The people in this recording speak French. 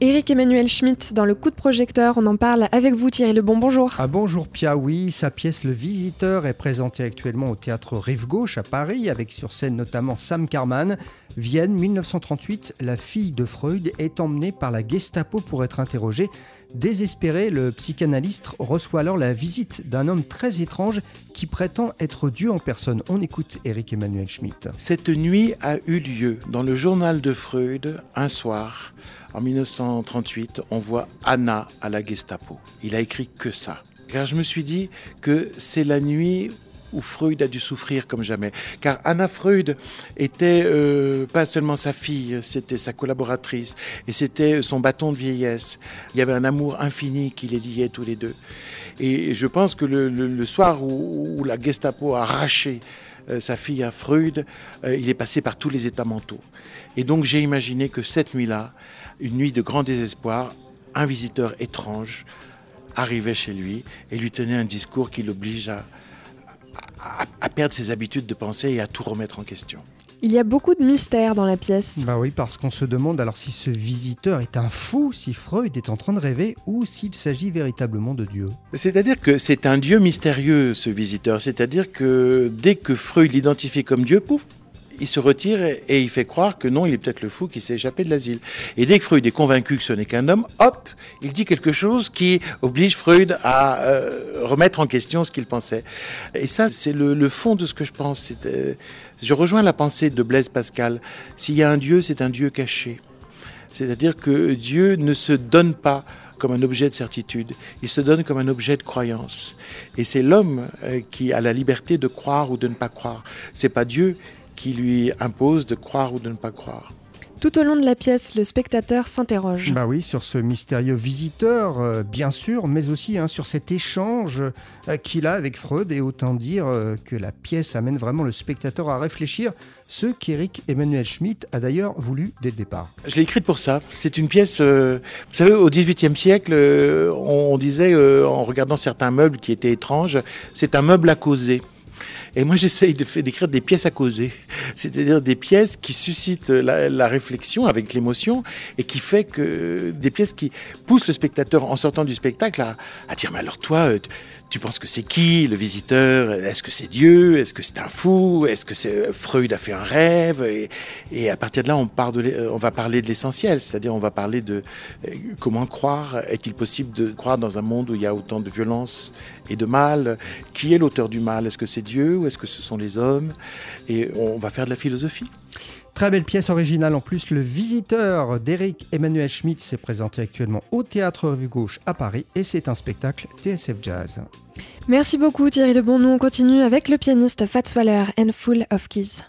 Eric Emmanuel Schmitt dans le coup de projecteur, on en parle avec vous Thierry Lebon, bonjour. Ah bonjour Pia, oui, sa pièce Le Visiteur est présentée actuellement au théâtre Rive Gauche à Paris avec sur scène notamment Sam Carman. Vienne 1938, la fille de Freud est emmenée par la Gestapo pour être interrogée. Désespéré, le psychanalyste reçoit alors la visite d'un homme très étrange qui prétend être Dieu en personne. On écoute Eric Emmanuel Schmitt. Cette nuit a eu lieu dans le journal de Freud un soir. En 1938, on voit Anna à la Gestapo. Il a écrit que ça. Car je me suis dit que c'est la nuit où Freud a dû souffrir comme jamais. Car Anna Freud était euh, pas seulement sa fille, c'était sa collaboratrice et c'était son bâton de vieillesse. Il y avait un amour infini qui les liait tous les deux. Et je pense que le, soir où, la Gestapo a arraché euh, sa fille à Freud, euh, il est passé par tous les états mentaux. Et donc j'ai imaginé que cette nuit-là, une nuit de grand désespoir, un visiteur étrange arrivait chez lui et lui tenait un discours qui l'oblige à, à, perdre ses habitudes de pensée et à tout remettre en question. Il y a beaucoup de mystères dans la pièce. Bah oui, parce qu'on se demande alors si ce visiteur est un fou, si Freud est en train de rêver, ou s'il s'agit véritablement de Dieu. C'est-à-dire que c'est un Dieu mystérieux, ce visiteur. C'est-à-dire que dès que Freud l'identifie comme Dieu, pouf, il se retire et, il fait croire que non, il est peut-être le fou qui s'est échappé de l'asile. Et dès que Freud est convaincu que ce n'est qu'un homme, hop, il dit quelque chose qui oblige Freud à euh, remettre en question ce qu'il pensait. Et ça, c'est le, fond de ce que je pense. Euh, je rejoins la pensée de Blaise Pascal. S'il y a un Dieu, c'est un Dieu caché. C'est-à-dire que Dieu ne se donne pas comme un objet de certitude, il se donne comme un objet de croyance. Et c'est l'homme euh, qui a la liberté de croire ou de ne pas croire. C'est pas Dieu qui lui impose de croire ou de ne pas croire. Tout au long de la pièce, le spectateur s'interroge. Bah oui, sur ce mystérieux visiteur, euh, bien sûr, mais aussi hein, sur cet échange euh, qu'il a avec Freud. Et autant dire euh, que la pièce amène vraiment le spectateur à réfléchir, ce qu'Éric Emmanuel Schmitt a d'ailleurs voulu dès le départ. Je l'ai écrite pour ça. C'est une pièce, vous savez, au XVIIIe siècle, on disait, en regardant certains meubles qui étaient étranges, c'est un meuble à causer. Et moi, j'essaye d'écrire des pièces à causer, c'est-à-dire des pièces qui suscitent la, réflexion avec l'émotion et qui fait que des pièces qui poussent le spectateur en sortant du spectacle à, dire mais alors toi, euh, tu penses que c'est qui le visiteur? Est-ce que c'est Dieu? Est-ce que c'est un fou? Est-ce que c'est Freud a fait un rêve? Et, à partir de là, on, part de, on va parler de l'essentiel, c'est-à-dire on va parler de euh, comment croire? Est-il possible de croire dans un monde où il y a autant de violence et de mal? Qui est l'auteur du mal? Est-ce que c'est Dieu? Est-ce que ce sont les hommes? Et on va faire de la philosophie. Très belle pièce originale en plus. Le visiteur d'Eric Emmanuel Schmitt s'est présenté actuellement au Théâtre Rue Gauche à Paris et c'est un spectacle TSF Jazz. Merci beaucoup Thierry Lebon. Nous on continue avec le pianiste Fats Waller and Full of Keys.